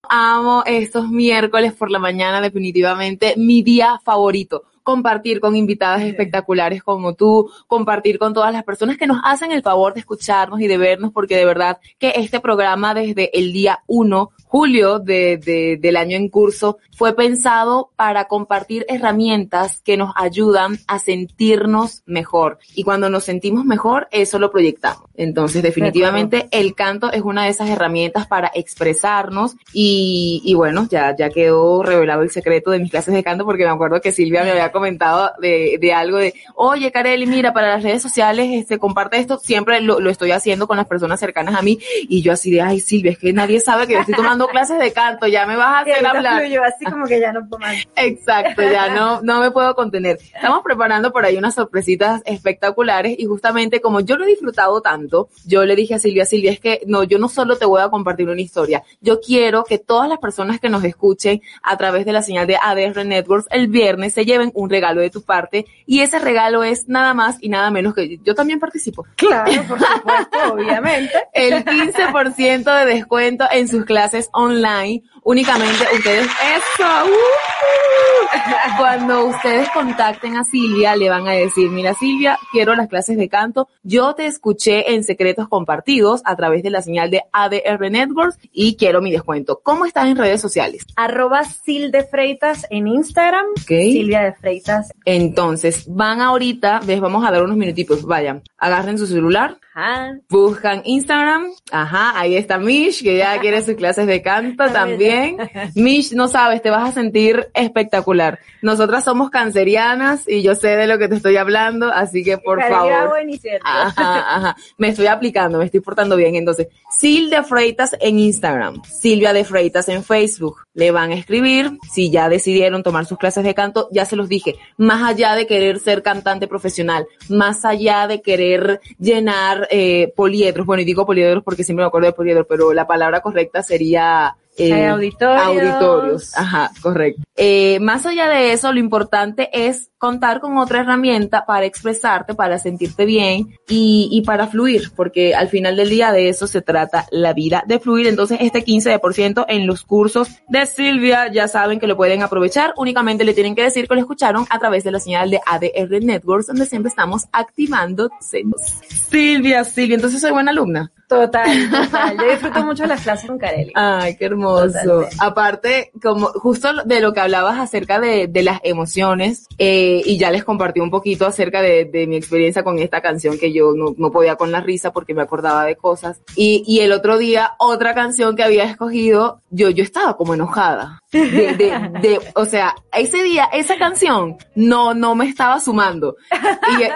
Amo estos miércoles por la mañana, definitivamente mi día favorito. Compartir con invitadas espectaculares como tú, compartir con todas las personas que nos hacen el favor de escucharnos y de vernos, porque de verdad que este programa desde el día 1, julio de, de- del año en curso, fue pensado para compartir herramientas que nos ayudan a sentirnos mejor. Y cuando nos sentimos mejor, eso lo proyectamos. Entonces, definitivamente el canto es una de esas herramientas para expresarnos y, y bueno, ya, ya quedó revelado el secreto de mis clases de canto porque me acuerdo que Silvia me había comentado de, de algo de, oye, Kareli, mira, para las redes sociales, este, comparte esto, siempre lo, lo estoy haciendo con las personas cercanas a mí y yo así de, ay, Silvia, es que nadie sabe que yo estoy tomando clases de canto, ya me vas a hacer hablar. fluyo, así como que ya no puedo más. Exacto, ya no, no me puedo contener. Estamos preparando por ahí unas sorpresitas espectaculares y justamente como yo lo he disfrutado tanto, yo le dije a Silvia, Silvia, es que no, yo no solo te voy a compartir una historia, yo quiero que todas las personas que nos escuchen a través de la señal de ADR Networks el viernes se lleven un regalo de tu parte y ese regalo es nada más y nada menos que yo también participo. Claro, por supuesto, obviamente. El 15% de descuento en sus clases online. Únicamente ustedes, eso, ¡uh! cuando ustedes contacten a Silvia, le van a decir, mira Silvia, quiero las clases de canto. Yo te escuché en Secretos Compartidos a través de la señal de ADR Networks y quiero mi descuento. ¿Cómo estás en redes sociales? Arroba Sil de Freitas en Instagram, Ok. Silvia de Freitas. Entonces, van ahorita, ves, vamos a dar unos minutitos, vayan, agarren su celular, Ajá. buscan Instagram, ajá, ahí está Mish, que ya quiere sus clases de canto también. Mish, no sabes, te vas a sentir espectacular. Nosotras somos cancerianas y yo sé de lo que te estoy hablando, así que por favor. Ajá, ajá. Me estoy aplicando, me estoy portando bien. Entonces, Sil de Freitas en Instagram, Silvia de Freitas en Facebook. Le van a escribir, si ya decidieron tomar sus clases de canto, ya se los dije, más allá de querer ser cantante profesional, más allá de querer llenar eh, poliedros, bueno, y digo poliedros porque siempre me acuerdo de poliedro, pero la palabra correcta sería eh, auditorios. auditorios. Ajá, correcto. Eh, más allá de eso, lo importante es contar con otra herramienta para expresarte, para sentirte bien y, y para fluir, porque al final del día de eso se trata la vida, de fluir. Entonces, este 15% en los cursos de Silvia, ya saben que lo pueden aprovechar. Únicamente le tienen que decir que lo escucharon a través de la señal de ADR Networks, donde siempre estamos activando. Silvia, Silvia, entonces soy buena alumna. Total, total. Yo disfruto mucho las clases con Carelli. Ay, qué hermoso. Aparte, como justo de lo que hablabas acerca de, de las emociones, eh, y ya les compartí un poquito acerca de, de mi experiencia con esta canción que yo no, no podía con la risa porque me acordaba de cosas. Y, y el otro día, otra canción que había escogido, yo, yo estaba como enojada. De, de, de, o sea, ese día, esa canción no, no me estaba sumando.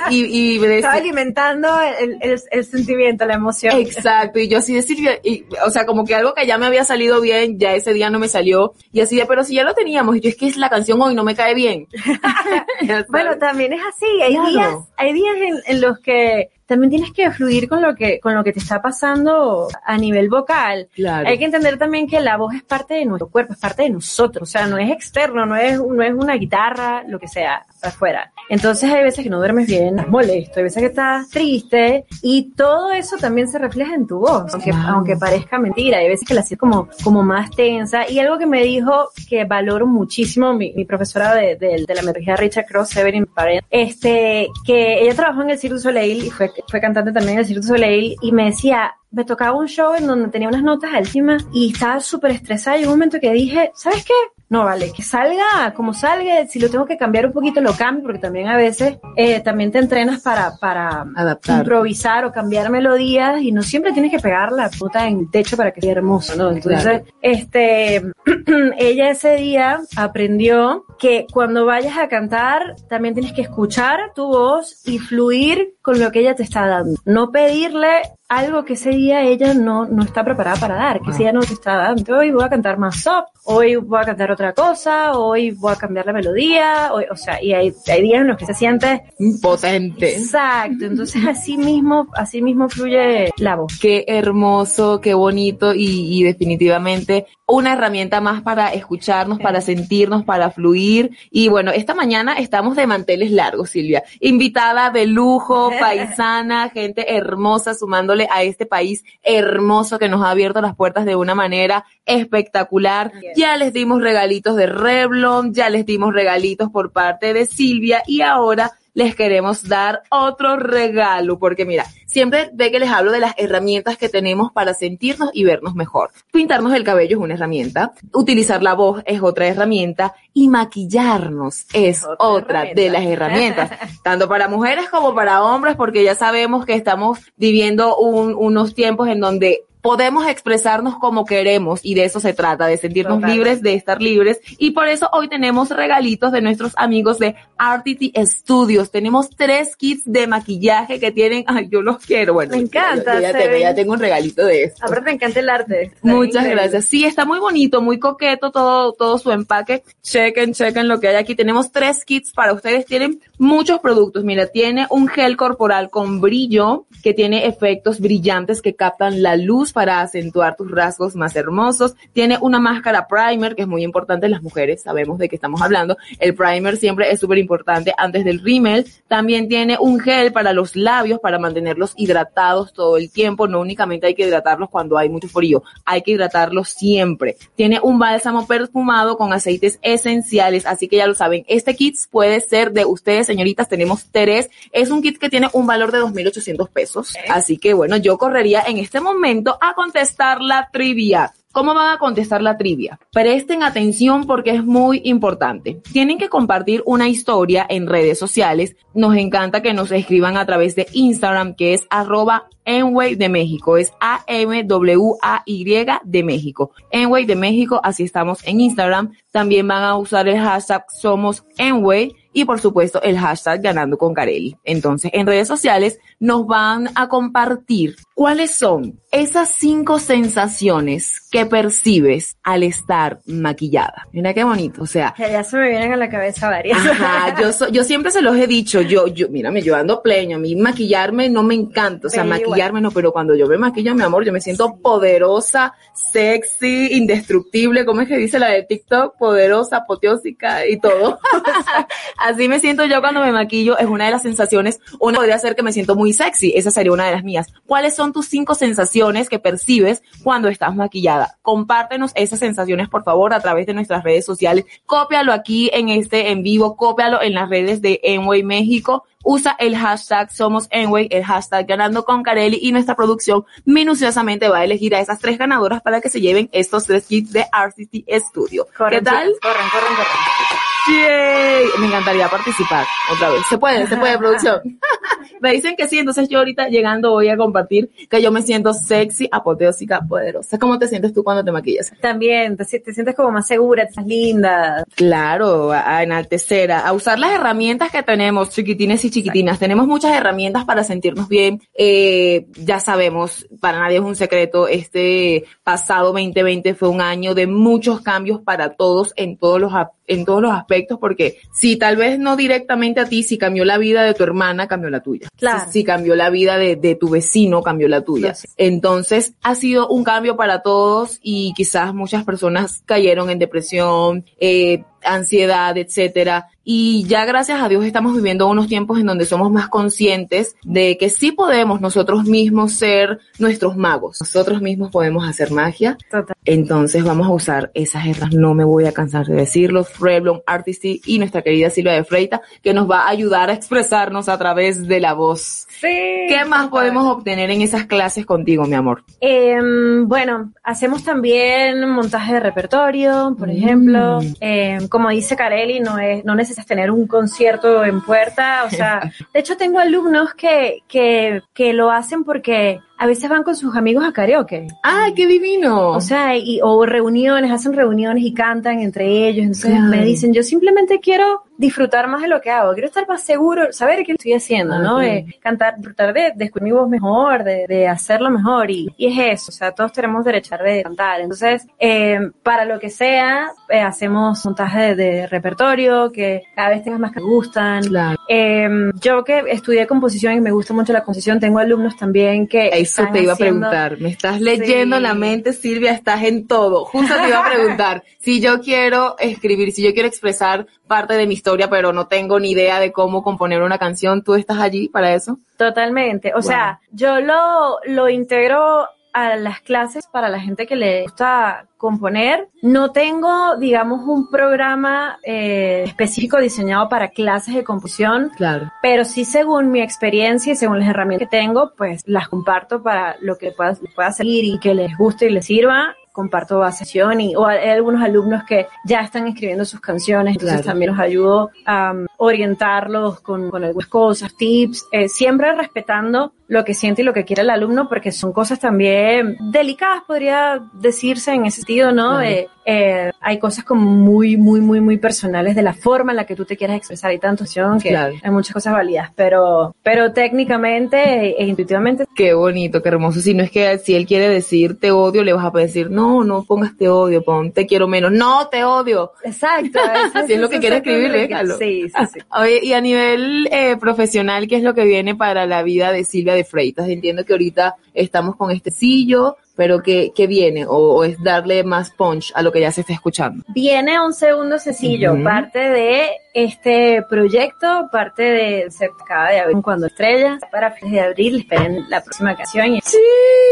Y, y, y me decía- Estaba alimentando el, el, el sentimiento, la emoción. Exacto, y yo así de Silvia, y, o sea, como que algo que ya me había salido bien, ya ese día no me salió, y así de, pero si ya lo teníamos, y yo es que es la canción hoy no me cae bien. Bueno, también es así. Hay Claro. días, hay días en, en los que también tienes que fluir con lo que, con lo que te está pasando a nivel vocal. Claro. Hay que entender también que la voz es parte de nuestro cuerpo, es parte de nosotros. O sea, no es externo, no es, no es una guitarra, lo que sea, afuera. Entonces hay veces que no duermes bien, estás molesto, hay veces que estás triste, y todo eso también se refleja en tu voz, aunque, aunque parezca mentira. Hay veces que la sientes como, como más tensa. Y algo que me dijo que valoro muchísimo mi, mi profesora de, de, de la metodología Richard Cross, Severin Parent, este, que ella trabajó en el Cirque du Soleil y fue, fue cantante también en el Cirque du Soleil y me decía, me tocaba un show en donde tenía unas notas altísimas y estaba súper estresada y un momento que dije, ¿sabes qué? No, vale, que salga como salga, si lo tengo que cambiar un poquito lo cambio, porque también a veces eh, también te entrenas para, para Adaptar. improvisar o cambiar melodías y no siempre tienes que pegar la puta en el techo para que sea hermoso, ¿no? Entonces, Claro. este, ella ese día aprendió que cuando vayas a cantar también tienes que escuchar tu voz y fluir con lo que ella te está dando. No pedirle algo que ese día ella no, no está preparada para dar, que ese día no te está dando. Hoy voy a cantar más soft, hoy voy a cantar otra cosa, hoy voy a cambiar la melodía, hoy, o sea, y hay, hay días en los que se siente potente. Exacto, entonces así mismo, así mismo fluye la voz. Qué hermoso, qué bonito y, y definitivamente una herramienta más para escucharnos, para sentirnos, para fluir. Y bueno, esta mañana estamos de manteles largos, Silvia. Invitada de lujo, paisana, gente hermosa, sumándole a este país hermoso que nos ha abierto las puertas de una manera espectacular. Ya les dimos regalitos de Revlon, ya les dimos regalitos por parte de Silvia y ahora les queremos dar otro regalo, porque mira, siempre ve que les hablo de las herramientas que tenemos para sentirnos y vernos mejor. Pintarnos el cabello es una herramienta, utilizar la voz es otra herramienta y maquillarnos es otra, de las herramientas, tanto para mujeres como para hombres, porque ya sabemos que estamos viviendo un- unos tiempos en donde podemos expresarnos como queremos y de eso se trata, de sentirnos libres, de estar libres y por eso hoy tenemos regalitos de nuestros amigos de RTT Studios. Tenemos tres kits de maquillaje que tienen, ay, yo los quiero, bueno. Me encanta, Yo, ya, tengo, ven- ya tengo un regalito de esto. Aparte me encanta el arte. está Muchas increíble. gracias. Sí, está muy bonito, muy coqueto todo, todo su empaque. Chequen, chequen lo que hay aquí. Tenemos tres kits para ustedes. Tienen muchos productos. Mira, tiene un gel corporal con brillo que tiene efectos brillantes que captan la luz para acentuar tus rasgos más hermosos. Tiene una máscara primer que es muy importante las mujeres. Sabemos de qué estamos hablando. El primer siempre es súper importante antes del rímel. También tiene un gel para los labios para mantenerlos hidratados todo el tiempo. No únicamente hay que hidratarlos cuando hay mucho frío, hay que hidratarlos siempre. Tiene un bálsamo perfumado con aceites esenciales, así que ya lo saben. Este kit puede ser de ustedes, señoritas. Tenemos tres. Es un kit que tiene un valor de 2.800 pesos. Así que bueno, yo correría en este momento a contestar la trivia. ¿Cómo van a contestar la trivia? Presten atención porque es muy importante. Tienen que compartir una historia en redes sociales. Nos encanta que nos escriban a través de Instagram, que es arroba Enway de México. Es A-M-W-A-Y de México. Enway de México, así estamos en Instagram. También van a usar el hashtag Somos Enway y por supuesto el hashtag ganando con Carelli. Entonces, en redes sociales nos van a compartir cuáles son esas cinco sensaciones que percibes al estar maquillada. Mira qué bonito, o sea. Ya se me vienen a la cabeza varias. Ajá, yo, so- yo siempre se los he dicho, yo, yo, mírame, yo ando pleño, a mí maquillarme no me encanta, o sea, Pero maquillarme no, pero cuando yo me maquillo, mi amor, yo me siento poderosa, sexy, indestructible, ¿cómo es que dice la de TikTok? Poderosa, apoteósica y todo. Así me siento yo cuando me maquillo, es una de las sensaciones, una podría ser que me siento muy sexy, esa sería una de las mías. ¿Cuáles son tus cinco sensaciones que percibes cuando estás maquillada? Compártenos esas sensaciones, por favor, a través de nuestras redes sociales. Cópialo aquí en este en vivo, cópialo en las redes de Enway México. Usa el hashtag Somos Enway, el hashtag Ganando con Carelli y nuestra producción minuciosamente va a elegir a esas tres ganadoras para que se lleven estos tres kits de RCT Studio. Corren, ¿Qué tal? Corren, corren, corren. Yay. Me encantaría participar otra vez. Se puede, se puede, producción. me dicen que sí, entonces yo ahorita llegando voy a compartir que yo me siento sexy, apoteósica, poderosa. ¿Cómo te sientes tú cuando te maquillas? También, te, te sientes como más segura, estás linda. Claro, a, a enaltecer, a, a usar las herramientas que tenemos, chiquitines y chiquitinas. Tenemos muchas herramientas para sentirnos bien. Eh, ya sabemos, para nadie es un secreto, este pasado 2020 fue un año de muchos cambios para todos en todos los en todos los aspectos, porque si tal vez no directamente a ti, si cambió la vida de tu hermana, cambió la tuya. Claro. Si, si cambió la vida de, de tu vecino, cambió la tuya. Entonces, ha sido un cambio para todos y quizás muchas personas cayeron en depresión, eh, ansiedad, etcétera. Y ya gracias a Dios estamos viviendo unos tiempos en donde somos más conscientes de que sí podemos nosotros mismos ser nuestros magos. Nosotros mismos podemos hacer magia. Total. Entonces vamos a usar esas herras, no me voy a cansar de decirlo, Revlon Artisty y nuestra querida Silvia de Freita, que nos va a ayudar a expresarnos a través de la voz. Sí. ¿Qué más podemos obtener en esas clases contigo, mi amor? Em, bueno, hacemos también montaje de repertorio, por ejemplo. Em, como dice Carelli, no es, no necesitas tener un concierto en puerta. O sea, de hecho tengo alumnos que, que, que lo hacen porque a veces van con sus amigos a karaoke. ¡Ay, qué divino! O sea, y, o reuniones, hacen reuniones y cantan entre ellos. Entonces Claro. me dicen, yo simplemente quiero disfrutar más de lo que hago, quiero estar más seguro, saber qué estoy haciendo, ¿no? Eh, cantar, tratar de descubrir mi voz mejor, de, de hacerlo mejor. Y, y es eso, o sea, todos tenemos derecho a de cantar. Entonces, eh, para lo que sea, eh, hacemos montaje de, de repertorio, que cada vez tengas más que te gustan. Claro. Eh, yo que estudié composición y me gusta mucho la composición, tengo alumnos también que... Eso te iba a preguntar. Me estás leyendo Sí. la mente, Silvia, estás en todo. Justo te iba a preguntar, si yo quiero escribir, si yo quiero expresar parte de mi historia, pero no tengo ni idea de cómo componer una canción, ¿tú estás allí para eso? Totalmente. O Wow. sea, yo lo, lo integro a las clases para la gente que le gusta componer. No tengo, digamos, un programa eh, específico diseñado para clases de composición, Claro. pero sí según mi experiencia y según las herramientas que tengo, pues las comparto para lo que pueda, pueda seguir y que les guste y les sirva. Comparto sesión y o hay algunos alumnos que ya están escribiendo sus canciones, entonces Claro. también los ayudo a um, orientarlos con, con algunas cosas, tips, eh, siempre respetando lo que siente y lo que quiere el alumno, porque son cosas también delicadas, podría decirse en ese sentido, ¿no? Eh, eh, hay cosas como muy, muy, muy, muy personales de la forma en la que tú te quieras expresar y tanto acción que Claro. hay muchas cosas válidas, pero, pero técnicamente e intuitivamente Qué bonito, qué hermoso. Si no es que si él quiere decir te odio, le vas a decir, no, no pongas te odio, pon te quiero menos. No, te odio. Exacto. Si es lo que quiere escribir, déjalo. Sí, sí, sí. Oye, y a nivel eh, profesional, ¿qué es lo que viene para la vida de Silvia de Freitas? Entiendo que ahorita estamos con este sillo, pero ¿qué, qué viene? O, o es darle más punch a lo que ya se está escuchando? Viene un segundo sencillo, parte de este proyecto, parte de se acaba de abrir cuando estrella para fines de abril, esperen la próxima canción Sí,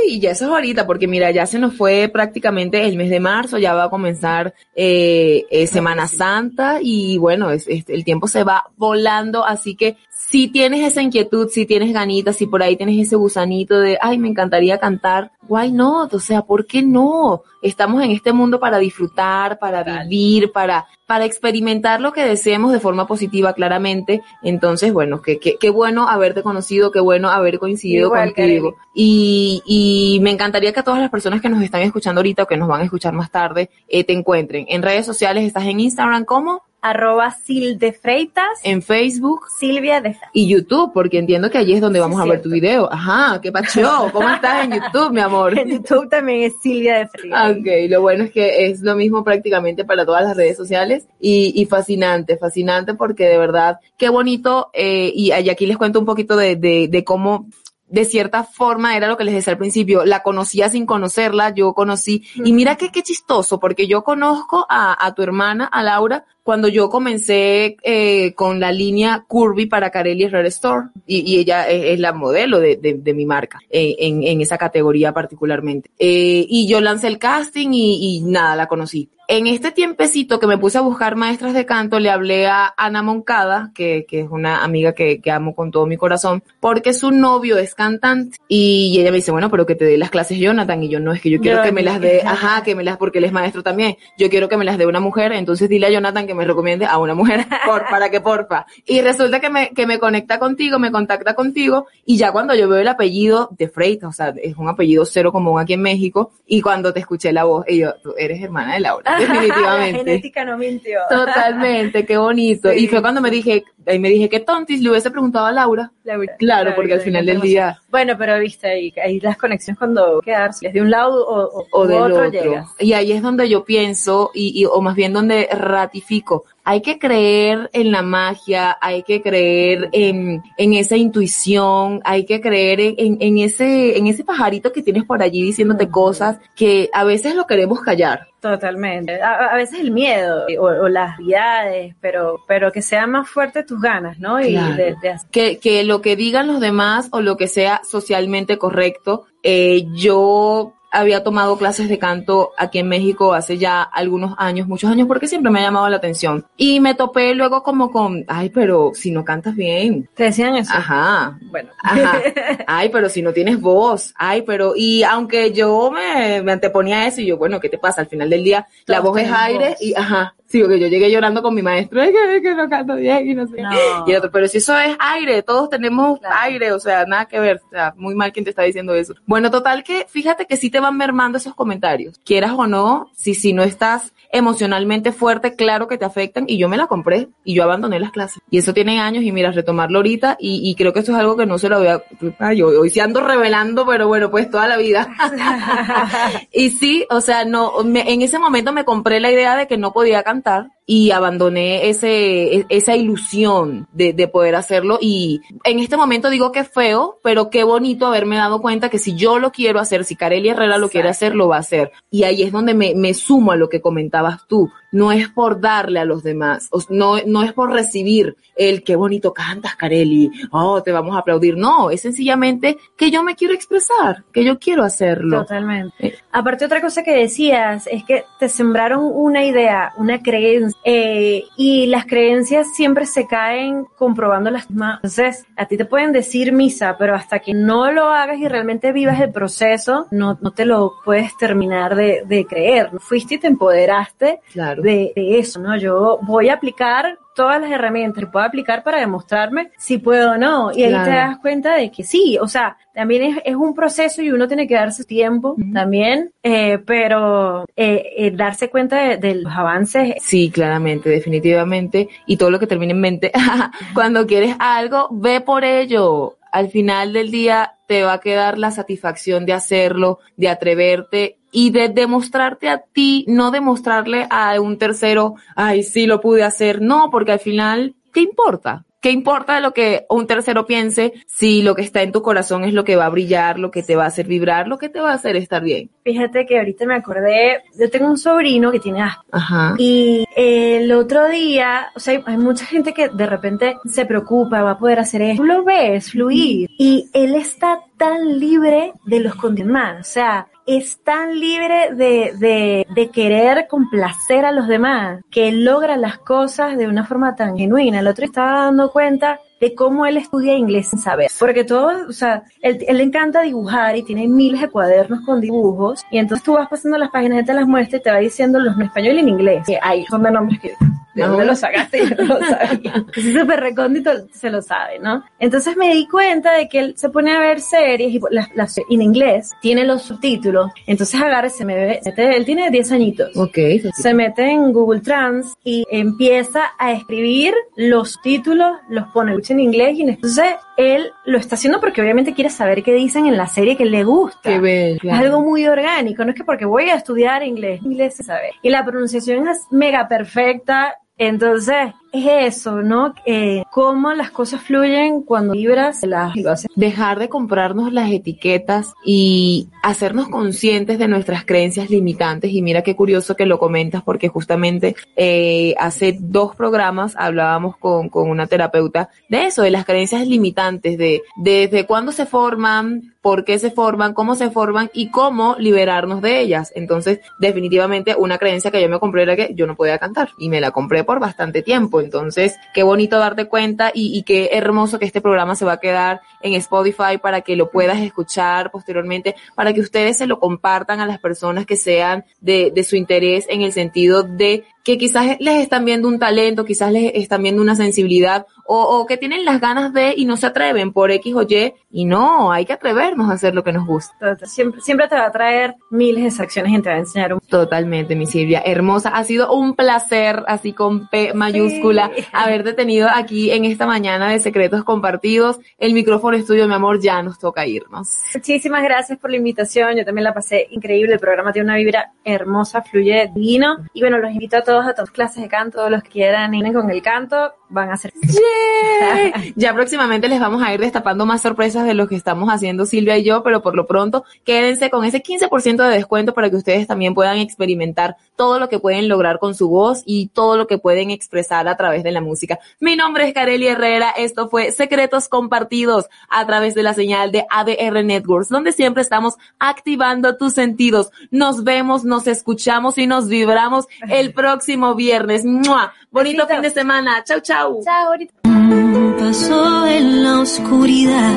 y ya eso es ahorita, porque mira, ya se nos fue prácticamente el mes de marzo, ya va a comenzar eh, eh, Semana Santa y bueno, es, es- el tiempo se va volando, así que si tienes esa inquietud, si tienes ganitas, si por ahí tienes ese gusanito de, ay, me encantaría cantar, why not? O sea, ¿por qué no? Estamos en este mundo para disfrutar, para vivir, para, para experimentar lo que deseemos de forma positiva, claramente. Entonces, bueno, qué, qué, qué bueno haberte conocido, qué bueno haber coincidido Igual, contigo. Y, y me encantaría que a todas las personas que nos están escuchando ahorita o que nos van a escuchar más tarde, eh, te encuentren. En redes sociales estás en Instagram como Arroba Sil de Freitas. en Facebook Silvia de Freitas. y YouTube, porque entiendo que allí es donde vamos a ver tu video. Ajá, qué pacho, ¿cómo estás en YouTube, mi amor? En YouTube también es Silvia de Freitas. Ok, lo bueno es que es lo mismo prácticamente para todas las redes sociales y, fascinante, fascinante porque de verdad, qué bonito, eh, y, aquí les cuento un poquito de, de, de cómo de cierta forma era lo que les decía al principio, la conocía sin conocerla, yo conocí, y mira que qué chistoso, porque yo conozco a, a tu hermana, a Laura, cuando yo comencé eh, con la línea Curvy para Carelli Red Store, y, y ella es, es la modelo de, de, de mi marca, eh, en, en esa categoría particularmente. Eh, y yo lancé el casting y, y nada, la conocí. En este tiempecito que me puse a buscar maestras de canto, le hablé a Ana Moncada, que, que es una amiga que, que amo con todo mi corazón, porque su novio es cantante. Y ella me dice, bueno, pero que te dé las clases Jonathan. Y yo, no, es que yo quiero Yo- que me las dé, ajá, que me las, porque él es maestro también. Yo quiero que me las dé una mujer, entonces dile a Jonathan que me recomiende a una mujer, por, para que porfa. Y resulta que me, que me conecta contigo, me contacta contigo, y ya cuando yo veo el apellido de Freitas, o sea, es un apellido cero común aquí en México, y cuando te escuché la voz, y yo, tú eres hermana de Laura, La definitivamente. genética no mintió. Totalmente, qué bonito. Sí. Y fue cuando me dije, ahí me dije, qué tontis, le hubiese preguntado a Laura. Laura. Claro, porque al final del día, Bueno, pero viste, ahí, ahí las conexiones cuando quedarse de un lado o, o, del otro, otro. llegas. Y ahí es donde yo pienso, y, y, o más bien donde ratifico, hay que creer en la magia, hay que creer en, en esa intuición, hay que creer en, en, en ese, en ese pajarito que tienes por allí diciéndote cosas que a veces lo queremos callar. Totalmente. A, a veces el miedo o, o las habilidades, pero, pero que sean más fuertes tus ganas, ¿no? Y Claro. de, de hacer- que, que lo que digan los demás o lo que sea socialmente correcto. Eh, yo había tomado clases de canto aquí en México hace ya algunos años, muchos años, porque siempre me ha llamado la atención. Y me topé luego como con, ay, pero si no cantas bien. ¿Te decían eso? Ajá. Bueno. Ajá. Ay, pero si no tienes voz. Ay, pero, y aunque yo me, me anteponía a eso, y yo, bueno, ¿qué te pasa? Al final del día, la Todos voz es aire, voz. y ajá. Sí, porque yo llegué llorando con mi maestro, es que, que no canto bien, y no sé. No. Y el otro, pero si eso es aire, todos tenemos aire, o sea, nada que ver, o sea, muy mal quien te está diciendo eso. Bueno, total que fíjate que sí te van mermando esos comentarios. Quieras o no, si, si no estás emocionalmente fuerte, claro que te afectan y yo me la compré y yo abandoné las clases. Y eso tiene años y mira, retomarlo ahorita y, y creo que eso es algo que no se lo voy a... Ay, hoy, hoy sí ando revelando, pero bueno, pues toda la vida. y sí, o sea, no, me- en ese momento me compré la idea de que no podía cantar y abandoné ese, e- esa ilusión de, de poder hacerlo y en este momento digo que es feo, pero qué bonito haberme dado cuenta que si yo lo quiero hacer, si Carely Herrera lo quiere hacer, lo va a hacer. Y ahí es donde me, me sumo a lo que comentabas tú. No es por darle a los demás, no, no es por recibir el qué bonito cantas, Carely, oh, te vamos a aplaudir. No, es sencillamente que yo me quiero expresar, que yo quiero hacerlo. Totalmente. Aparte otra cosa que decías es que te sembraron una idea, una creencia, eh, y las creencias siempre se caen comprobando las mismas. Entonces, a ti te pueden decir misa, pero hasta que no lo hagas y realmente vivas el proceso, no, no te lo puedes terminar de, de creer. Fuiste y te empoderaste Claro. De, de eso, ¿no? Yo voy a aplicar todas las herramientas que puedo aplicar para demostrarme si puedo o no. Y ahí Claro. te das cuenta de que sí, o sea, también es, es un proceso y uno tiene que darse tiempo también, eh, pero eh, eh, darse cuenta de, de los avances. Sí, claramente, definitivamente. Y todo lo que termine en mente. Cuando quieres algo, ve por ello. Al final del día te va a quedar la satisfacción de hacerlo, de atreverte y de demostrarte a ti, no demostrarle a un tercero, ay, sí lo pude hacer. No, porque al final, ¿qué importa? ¿Qué importa lo que un tercero piense si lo que está en tu corazón es lo que va a brillar, lo que te va a hacer vibrar, lo que te va a hacer estar bien? Fíjate que ahorita me acordé, yo tengo un sobrino que tiene asma. Ajá. Y el otro día, o sea, hay- mucha gente que de repente se preocupa, va a poder hacer esto. Tú lo ves fluir. Y él está tan libre de los demás. O sea, es tan libre de, de, de querer complacer a los demás que logra las cosas de una forma tan genuina. El otro estaba dando cuenta de cómo él estudia inglés sin saber. Porque todo, o sea, él, le encanta dibujar y tiene miles de cuadernos con dibujos y entonces tú vas pasando las páginas, él te las muestra y te va diciendo los en español y en inglés. Ahí son de nombres que ¿De dónde lo sacaste? Yo no lo sabía. Es súper recóndito, se lo sabe, ¿no? Entonces me di cuenta de que él se pone a ver series y las, las en inglés tiene los subtítulos. Entonces agarra, se me ve, él tiene 10 añitos. Ok. Se mete en Google Trans y empieza a escribir los títulos, los pone en inglés y entonces él lo está haciendo porque obviamente quiere saber qué dicen en la serie que le gusta. Qué bello. Es algo muy orgánico, no es que porque voy a estudiar inglés, inglés se sabe. Y la pronunciación es mega perfecta, entonces, es eso, ¿no? Eh, cómo las cosas fluyen cuando vibras las. Dejar de comprarnos las etiquetas y hacernos conscientes de nuestras creencias limitantes. Y mira qué curioso que lo comentas porque justamente eh, hace dos programas hablábamos con, con una terapeuta de eso, de las creencias limitantes, de desde cuándo se forman, por qué se forman, cómo se forman y cómo liberarnos de ellas. Entonces, definitivamente una creencia que yo me compré era que yo no podía cantar y me la compré por bastante tiempo. Entonces, qué bonito darte cuenta y, y qué hermoso que este programa se va a quedar en Spotify para que lo puedas escuchar posteriormente, para que ustedes se lo compartan a las personas que sean de, de su interés en el sentido de que quizás les están viendo un talento, quizás les están viendo una sensibilidad o, o, que tienen las ganas de y no se atreven por X o Y y no, hay que atrevernos a hacer lo que nos gusta. Siempre, siempre te va a traer miles de acciones y te va a enseñar un... Totalmente, mi Silvia, hermosa. Ha sido un placer, así con P mayúscula, sí. haberte tenido aquí en esta mañana de Secretos Compartidos. El micrófono estudio, mi amor, ya nos toca irnos. Muchísimas gracias por la invitación, yo también la pasé increíble, el programa tiene una vibra hermosa, fluye divino y bueno, los invito a todos a todas clases de canto, todos los que quieran ir con el canto, van a ser. Yeah. ya próximamente les vamos a ir destapando más sorpresas de lo que estamos haciendo Silvia y yo, pero por lo pronto quédense con ese 15% de descuento para que ustedes también puedan experimentar todo lo que pueden lograr con su voz y todo lo que pueden expresar a través de la música. Mi nombre es Kareli Herrera, esto fue Secretos Compartidos a través de la señal de ADR Networks, donde siempre estamos activando tus sentidos. Nos vemos, nos escuchamos y nos vibramos el próximo viernes. ¡Mua! Bonito Besito. fin de semana. Chau, chau. Chao, Un paso en la oscuridad,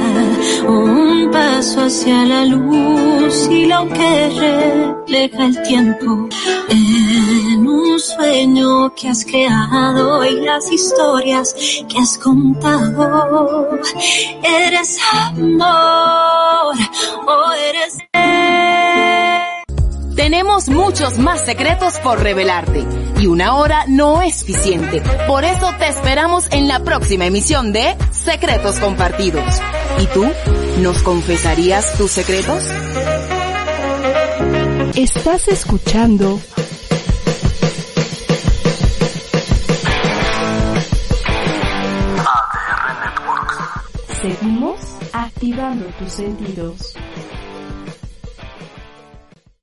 un paso hacia la luz y lo que refleja el tiempo en un sueño que has creado y las historias que has contado. Eres amor o eres... Tenemos muchos más secretos por revelarte y una hora no es suficiente. Por eso te esperamos en la próxima emisión de Secretos Compartidos. ¿Y tú? ¿Nos confesarías tus secretos? Estás escuchando ADR Networks. Seguimos activando tus sentidos.